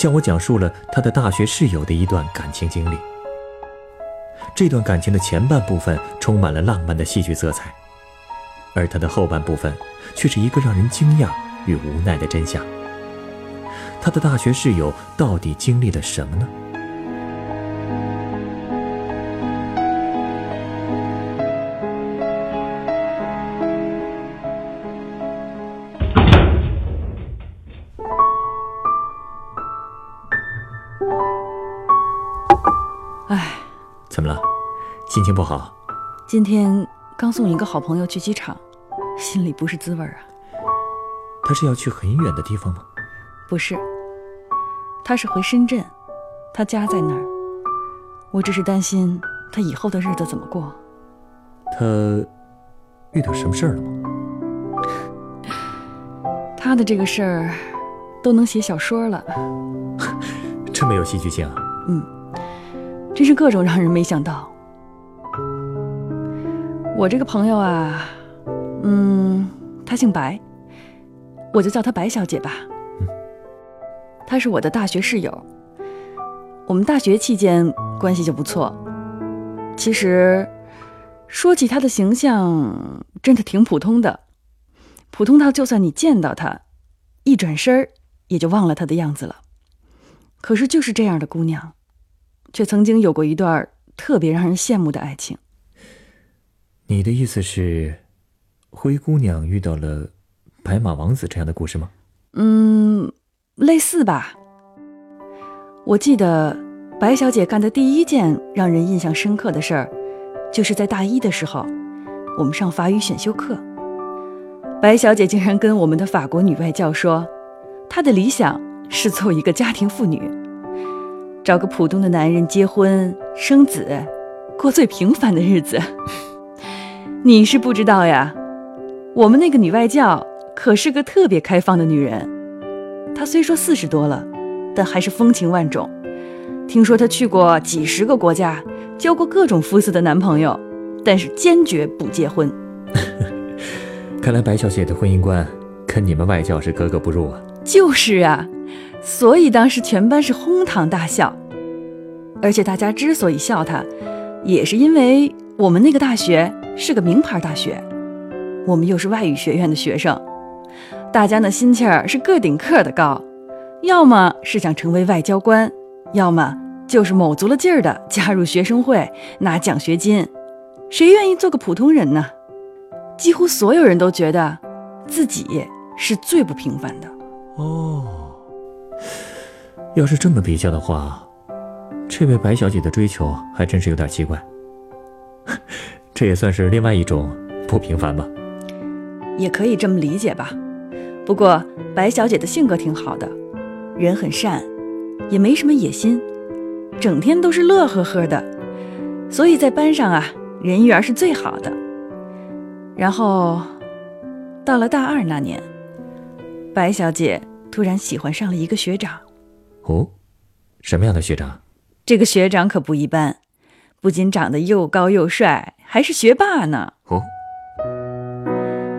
向我讲述了他的大学室友的一段感情经历。这段感情的前半部分充满了浪漫的戏剧色彩，而他的后半部分却是一个让人惊讶与无奈的真相。他的大学室友到底经历了什么呢？情不好？今天刚送一个好朋友去机场，心里不是滋味儿啊。他是要去很远的地方吗？不是，他是回深圳，他家在那儿。我只是担心他以后的日子怎么过。他遇到什么事儿了吗？他的这个事儿都能写小说了，这么有戏剧性啊！嗯，真是各种让人没想到。我这个朋友啊，嗯，她姓白，我就叫她白小姐吧。她是我的大学室友，我们大学期间关系就不错。其实说起她的形象，真的挺普通的，普通到就算你见到她，一转身儿也就忘了她的样子了。可是就是这样的姑娘，却曾经有过一段特别让人羡慕的爱情。你的意思是，灰姑娘遇到了白马王子这样的故事吗？嗯，类似吧。我记得白小姐干的第一件让人印象深刻的事儿，就是在大一的时候，我们上法语选修课，白小姐竟然跟我们的法国女外教说，她的理想是做一个家庭妇女，找个普通的男人结婚生子，过最平凡的日子。你是不知道呀，我们那个女外教可是个特别开放的女人。她虽说四十多了，但还是风情万种。听说她去过几十个国家，交过各种肤色的男朋友，但是坚决不结婚。看来白小姐的婚姻观跟你们外教是格格不入啊！就是啊，所以当时全班是哄堂大笑。而且大家之所以笑她，也是因为我们那个大学是个名牌大学，我们又是外语学院的学生，大家那心气儿是个顶个的高，要么是想成为外交官，要么就是卯足了劲儿的加入学生会拿奖学金，谁愿意做个普通人呢？几乎所有人都觉得自己是最不平凡的。哦，要是这么比较的话，这位白小姐的追求还真是有点奇怪。这也算是另外一种不平凡吧。也可以这么理解吧。不过白小姐的性格挺好的，人很善，也没什么野心，整天都是乐呵呵的，所以在班上啊，人缘是最好的。然后到了大二那年，白小姐突然喜欢上了一个学长。哦，什么样的学长？这个学长可不一般，不仅长得又高又帅，还是学霸呢。哦，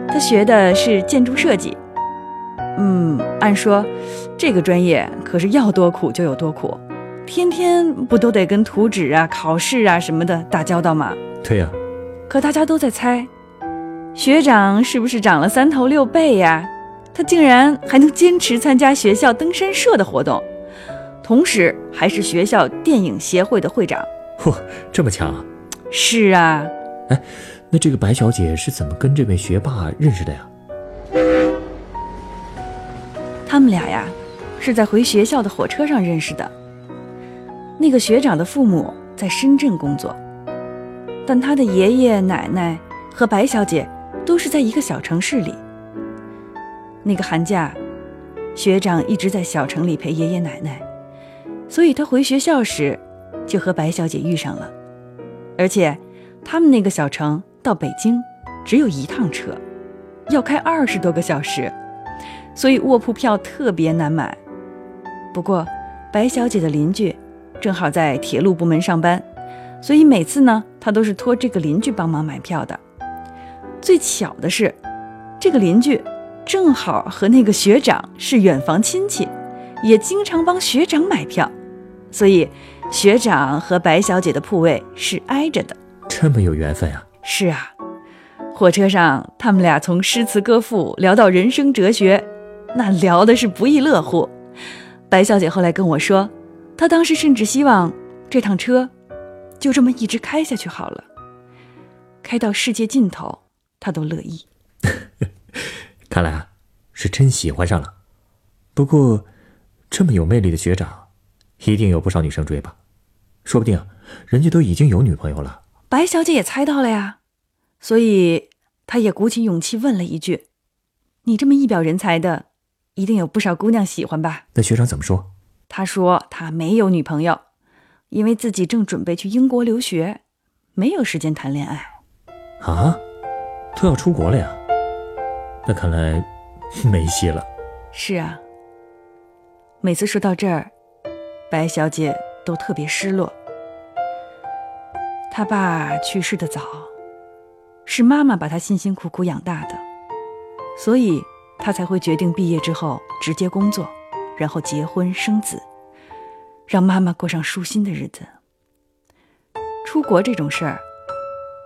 他学的是建筑设计。嗯，按说这个专业可是要多苦就有多苦，天天不都得跟图纸啊、考试啊什么的打交道吗？对呀、可大家都在猜，学长是不是长了三头六臂呀？他竟然还能坚持参加学校登山社的活动，同时还是学校电影协会的会长。嚯，这么强啊！是啊，哎那这个白小姐是怎么跟这位学霸认识的呀？他们俩呀，是在回学校的火车上认识的。那个学长的父母在深圳工作，但他的爷爷奶奶和白小姐都是在一个小城市里。那个寒假，学长一直在小城里陪爷爷奶奶，所以他回学校时就和白小姐遇上了。而且，他们那个小城到北京只有一趟车，要开二十多个小时，所以卧铺票特别难买。不过，白小姐的邻居正好在铁路部门上班，所以每次呢，她都是托这个邻居帮忙买票的。最巧的是，这个邻居正好和那个学长是远房亲戚，也经常帮学长买票，所以学长和白小姐的铺位是挨着的。这么有缘分啊！是啊，火车上他们俩从诗词歌赋聊到人生哲学，那聊的是不亦乐乎。白小姐后来跟我说，她当时甚至希望这趟车就这么一直开下去好了，开到世界尽头，她都乐意。看来啊，是真喜欢上了。不过，这么有魅力的学长，一定有不少女生追吧？说不定人家都已经有女朋友了。白小姐也猜到了呀，所以她也鼓起勇气问了一句：“你这么一表人才的。”一定有不少姑娘喜欢吧？那学长怎么说？他说他没有女朋友，因为自己正准备去英国留学，没有时间谈恋爱。啊，都要出国了呀？那看来没戏了。是啊，每次说到这儿，白小姐都特别失落。他爸去世的早，是妈妈把他辛辛苦苦养大的，所以。他才会决定毕业之后直接工作，然后结婚生子，让妈妈过上舒心的日子。出国这种事儿，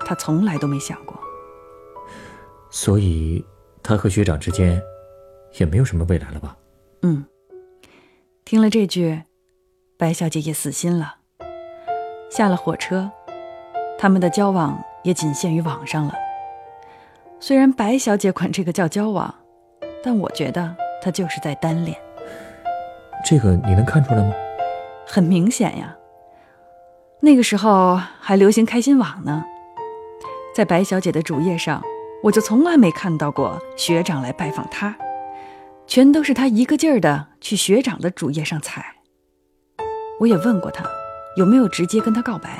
他从来都没想过。所以，他和学长之间也没有什么未来了吧？嗯。听了这句，白小姐也死心了。下了火车，他们的交往也仅限于网上了。虽然白小姐管这个叫交往。但我觉得她就是在单恋，这个你能看出来吗？很明显呀。那个时候还流行开心网呢，在白小姐的主页上，我就从来没看到过学长来拜访她，全都是她一个劲儿的去学长的主页上踩。我也问过他，有没有直接跟他告白，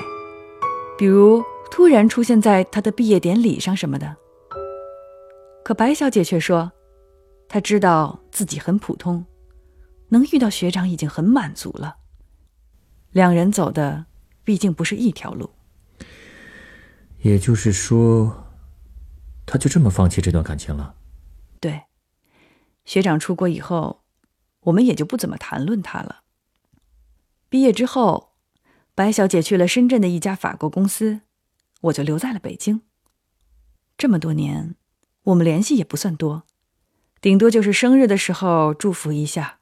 比如突然出现在他的毕业典礼上什么的。可白小姐却说。她知道自己很普通，能遇到学长已经很满足了。两人走的毕竟不是一条路，也就是说，他就这么放弃这段感情了。对，学长出国以后，我们也就不怎么谈论他了。毕业之后，白小姐去了深圳的一家法国公司，我就留在了北京。这么多年，我们联系也不算多。顶多就是生日的时候祝福一下，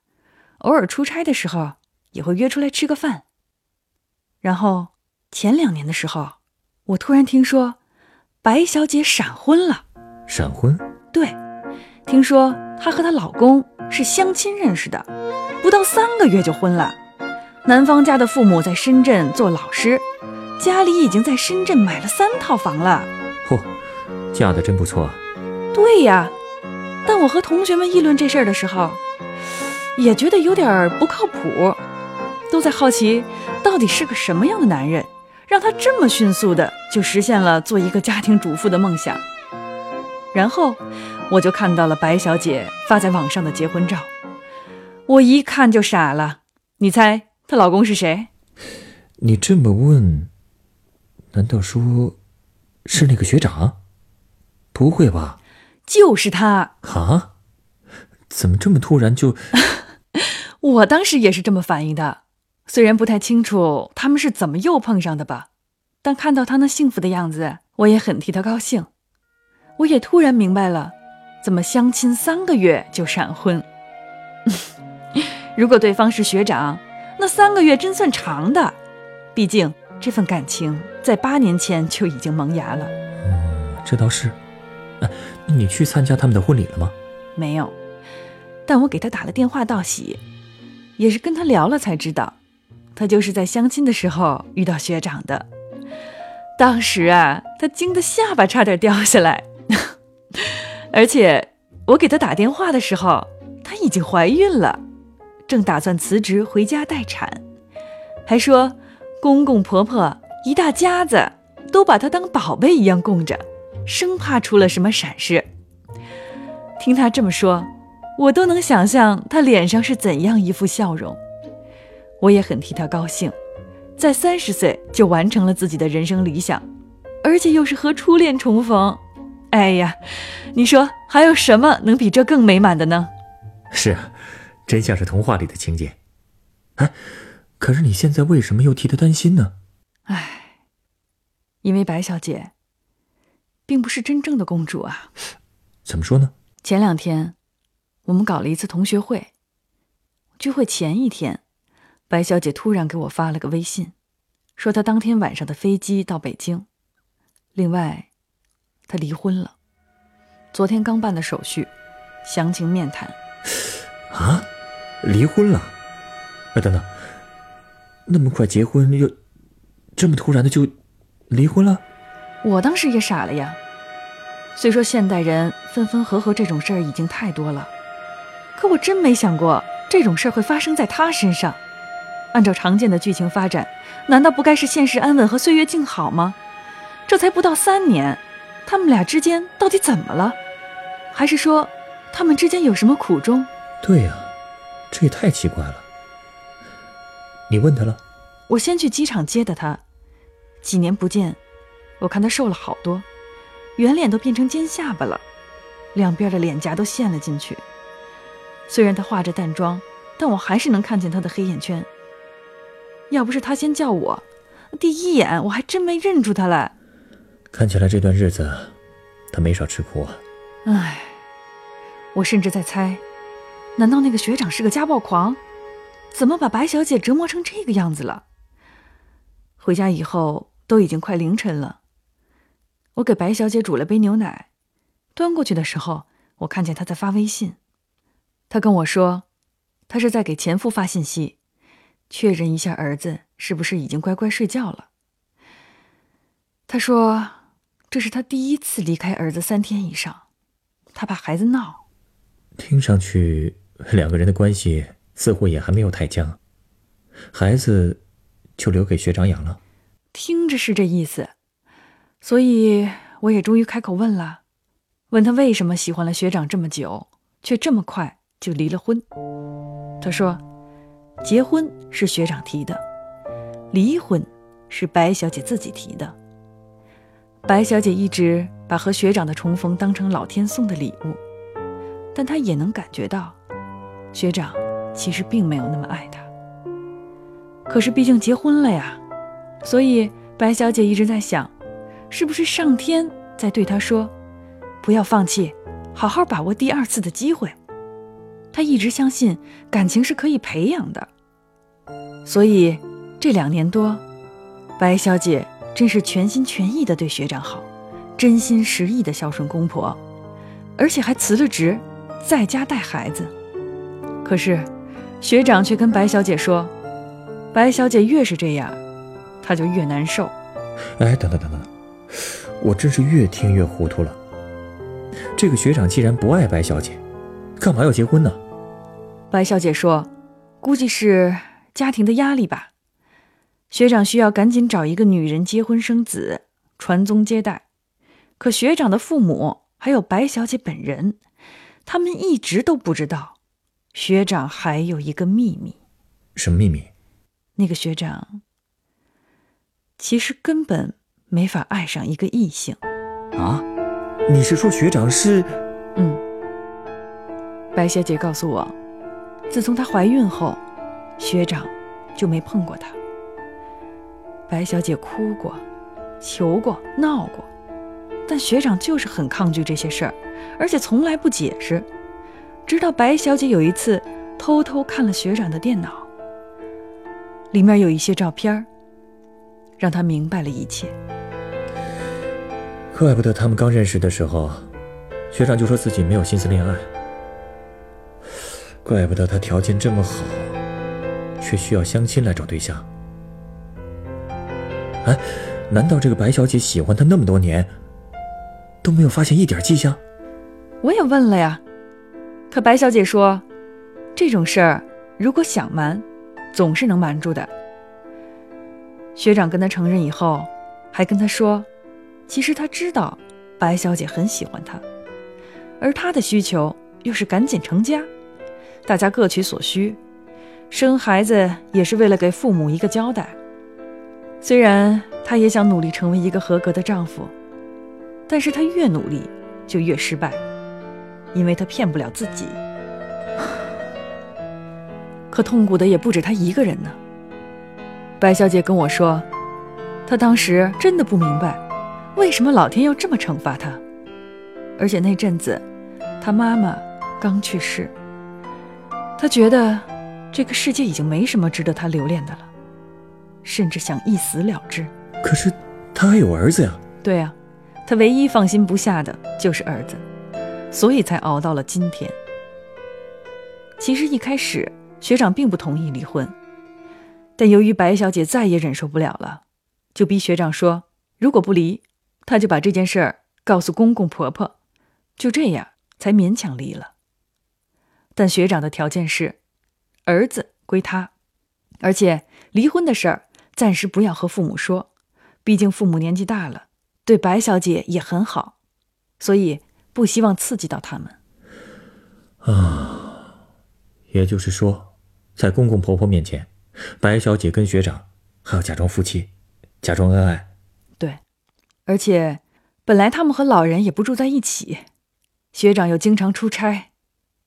偶尔出差的时候也会约出来吃个饭。然后前两年的时候，我突然听说白小姐闪婚了。闪婚？对，听说她和她老公是相亲认识的，不到三个月就婚了。男方家的父母在深圳做老师，家里已经在深圳买了三套房了。嚯，嫁的真不错。对呀。但我和同学们议论这事儿的时候，也觉得有点不靠谱，都在好奇到底是个什么样的男人，让他这么迅速的就实现了做一个家庭主妇的梦想。然后我就看到了白小姐发在网上的结婚照，我一看就傻了。你猜她老公是谁？你这么问，难道说是那个学长？不会吧？就是他啊！怎么这么突然就？我当时也是这么反应的，虽然不太清楚他们是怎么又碰上的吧，但看到他那幸福的样子，我也很替他高兴。我也突然明白了，怎么相亲三个月就闪婚。如果对方是学长，那三个月真算长的，毕竟这份感情在八年前就已经萌芽了。嗯，这倒是。你去参加他们的婚礼了吗？没有，但我给他打了电话道喜，也是跟他聊了才知道，他就是在相亲的时候遇到学长的。当时啊，他惊得下巴差点掉下来，而且我给他打电话的时候，他已经怀孕了，正打算辞职回家待产，还说公公婆婆一大家子都把她当宝贝一样供着，生怕出了什么闪失。听她这么说，我都能想象她脸上是怎样一副笑容。我也很替她高兴，在三十岁就完成了自己的人生理想，而且又是和初恋重逢。哎呀，你说还有什么能比这更美满的呢？是啊，真像是童话里的情节。哎，可是你现在为什么又替她担心呢？唉，因为白小姐并不是真正的公主啊。怎么说呢？前两天我们搞了一次同学会，聚会前一天，白小姐突然给我发了个微信，说她当天晚上的飞机到北京。另外。她离婚了，昨天刚办的手续，详情面谈。啊，离婚了？哎，等等，那么快结婚又这么突然的就离婚了？我当时也傻了呀。虽说现代人分分合合这种事儿已经太多了，可我真没想过这种事儿会发生在他身上。按照常见的剧情发展，难道不该是现实安稳和岁月静好吗？这才不到三年。他们俩之间到底怎么了？还是说，他们之间有什么苦衷？对呀，这也太奇怪了。你问他了？我先去机场接的他。几年不见，我看他瘦了好多，圆脸都变成尖下巴了，两边的脸颊都陷了进去。虽然他化着淡妆，但我还是能看见他的黑眼圈。要不是他先叫我，第一眼我还真没认出他来。看起来这段日子，他没少吃苦啊。唉，我甚至在猜，难道那个学长是个家暴狂？怎么把白小姐折磨成这个样子了？回家以后都已经快凌晨了，我给白小姐煮了杯牛奶，端过去的时候，我看见她在发微信。她跟我说，她是在给前夫发信息，确认一下儿子是不是已经乖乖睡觉了。她说。这是他第一次离开儿子三天以上，他怕孩子闹。听上去两个人的关系似乎也还没有太僵，孩子就留给学长养了。听着是这意思，所以我也终于开口问了，问他为什么喜欢了学长这么久，却这么快就离了婚。他说，结婚是学长提的，离婚是白小姐自己提的。白小姐一直把和学长的重逢当成老天送的礼物，但她也能感觉到，学长其实并没有那么爱她。可是毕竟结婚了呀，所以白小姐一直在想，是不是上天在对她说，不要放弃，好好把握第二次的机会。她一直相信感情是可以培养的，所以这两年多，白小姐。真是全心全意的对学长好，真心实意的孝顺公婆，而且还辞了职，在家带孩子。可是，学长却跟白小姐说：“白小姐越是这样，他就越难受。”哎，等等等等，我真是越听越糊涂了。这个学长既然不爱白小姐，干嘛要结婚呢？白小姐说：“估计是家庭的压力吧。”学长需要赶紧找一个女人结婚生子，传宗接代。可学长的父母还有白小姐本人，他们一直都不知道，学长还有一个秘密。什么秘密？那个学长其实根本没法爱上一个异性。啊？你是说学长是？嗯。白小姐告诉我，自从她怀孕后，学长就没碰过她。白小姐哭过，求过，闹过，但学长就是很抗拒这些事儿，而且从来不解释。直到白小姐有一次偷偷看了学长的电脑，里面有一些照片让她明白了一切。怪不得他们刚认识的时候，学长就说自己没有心思恋爱。怪不得他条件这么好，却需要相亲来找对象。哎，难道这个白小姐喜欢他那么多年，都没有发现一点迹象？我也问了呀，可白小姐说，这种事儿如果想瞒，总是能瞒住的。学长跟他承认以后，还跟他说，其实他知道白小姐很喜欢他，而他的需求又是赶紧成家，大家各取所需，生孩子也是为了给父母一个交代。虽然他也想努力成为一个合格的丈夫，但是他越努力就越失败，因为他骗不了自己。可痛苦的也不止他一个人呢。白小姐跟我说，她当时真的不明白，为什么老天要这么惩罚她。而且那阵子，她妈妈刚去世，她觉得这个世界已经没什么值得她留恋的了，甚至想一死了之。可是她还有儿子呀。对啊，她唯一放心不下的就是儿子，所以才熬到了今天。其实一开始，学长并不同意离婚。但由于白小姐再也忍受不了了，就逼学长说：“如果不离，她就把这件事儿告诉公公婆婆。”就这样才勉强离了。但学长的条件是，儿子归他，而且离婚的事儿暂时不要和父母说，毕竟父母年纪大了，对白小姐也很好，所以不希望刺激到他们。啊，也就是说，在公公婆婆面前。白小姐跟学长还要假装夫妻，假装恩爱。对，而且本来他们和老人也不住在一起，学长又经常出差，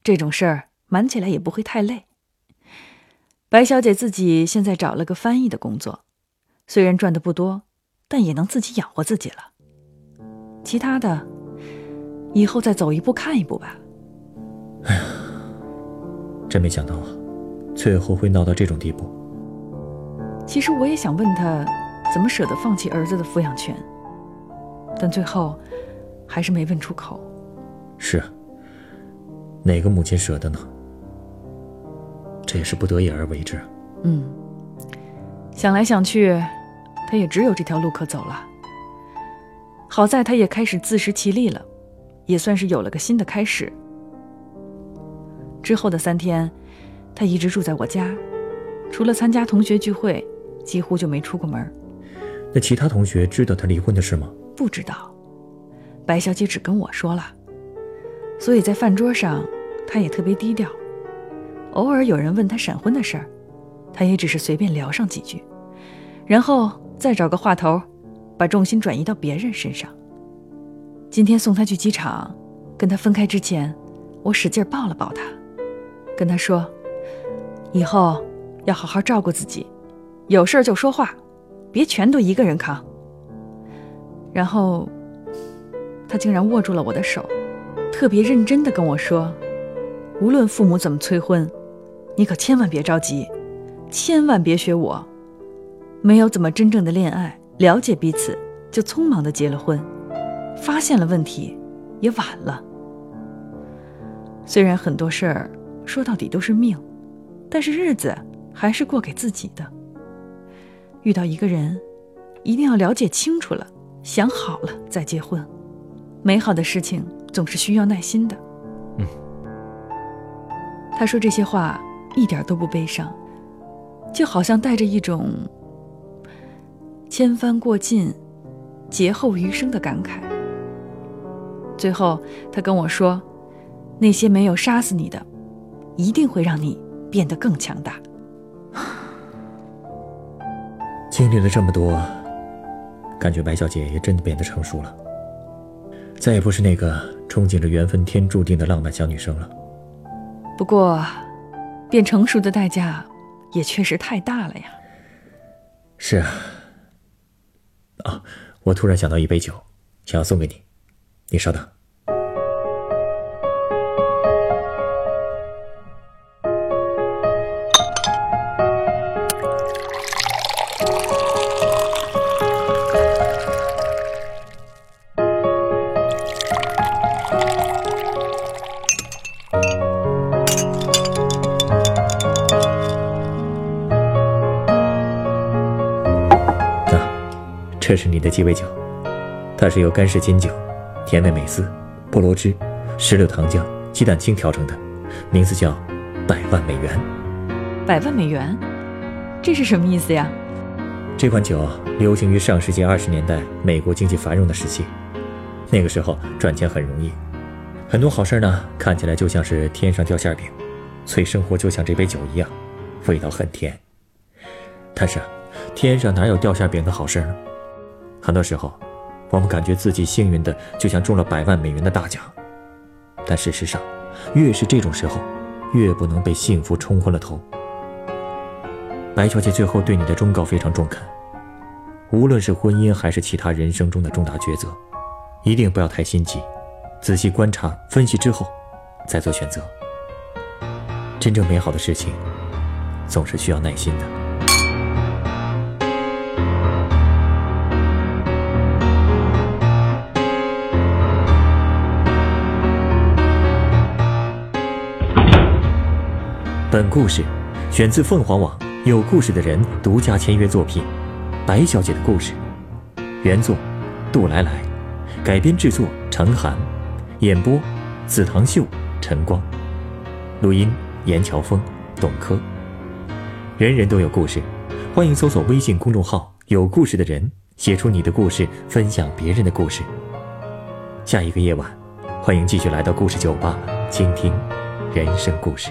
这种事儿瞒起来也不会太累。白小姐自己现在找了个翻译的工作，虽然赚的不多，但也能自己养活自己了。其他的，以后再走一步看一步吧。哎呀，真没想到啊，最后会闹到这种地步。其实我也想问他，怎么舍得放弃儿子的抚养权？但最后，还是没问出口。是啊，哪个母亲舍得呢？这也是不得已而为之。嗯，想来想去，他也只有这条路可走了。好在他也开始自食其力了，也算是有了个新的开始。之后的三天，他一直住在我家，除了参加同学聚会。几乎就没出过门。那其他同学知道他离婚的事吗？不知道，白小姐只跟我说了。所以在饭桌上，他也特别低调。偶尔有人问他闪婚的事儿，她也只是随便聊上几句，然后再找个话头，把重心转移到别人身上。今天送他去机场，跟他分开之前，我使劲抱了抱他，跟他说：“以后要好好照顾自己。”有事就说话，别全都一个人扛。然后，他竟然握住了我的手，特别认真的跟我说：“无论父母怎么催婚，你可千万别着急，千万别学我，没有怎么真正的恋爱，了解彼此，就匆忙的结了婚，发现了问题，也晚了。虽然很多事儿说到底都是命，但是日子还是过给自己的。”遇到一个人，一定要了解清楚了，想好了再结婚。美好的事情总是需要耐心的。嗯。他说这些话一点都不悲伤，就好像带着一种千帆过尽，劫后余生的感慨。最后，他跟我说：“那些没有杀死你的，一定会让你变得更强大。”经历了这么多，感觉白小姐也真的变得成熟了，再也不是那个憧憬着缘分天注定的浪漫小女生了。不过，变成熟的代价也确实太大了呀。是啊。啊，我突然想到一杯酒，想要送给你，你稍等。这是你的鸡尾酒，它是由干式金酒、甜味美思、菠萝汁、石榴糖浆、鸡蛋清调成的，名字叫“百万美元”。百万美元，这是什么意思呀？这款酒流行于上世纪二十年代美国经济繁荣的时期，那个时候赚钱很容易，很多好事呢看起来就像是天上掉馅饼，所以生活就像这杯酒一样，味道很甜。但是，天上哪有掉馅饼的好事呢？很多时候，我们感觉自己幸运的就像中了百万美元的大奖，但事实上，越是这种时候，越不能被幸福冲昏了头。白小姐最后对你的忠告非常中肯，无论是婚姻还是其他人生中的重大抉择，一定不要太心急，仔细观察分析之后，再做选择。真正美好的事情，总是需要耐心的。本故事选自凤凰网。有故事的人独家签约作品《白小姐的故事》，原作杜来来，改编制作程涵，演播紫堂秀、陈光，录音严乔峰、董珂。人人都有故事，欢迎搜索微信公众号“有故事的人”，写出你的故事，分享别人的故事。下一个夜晚，欢迎继续来到故事酒吧，倾听人生故事。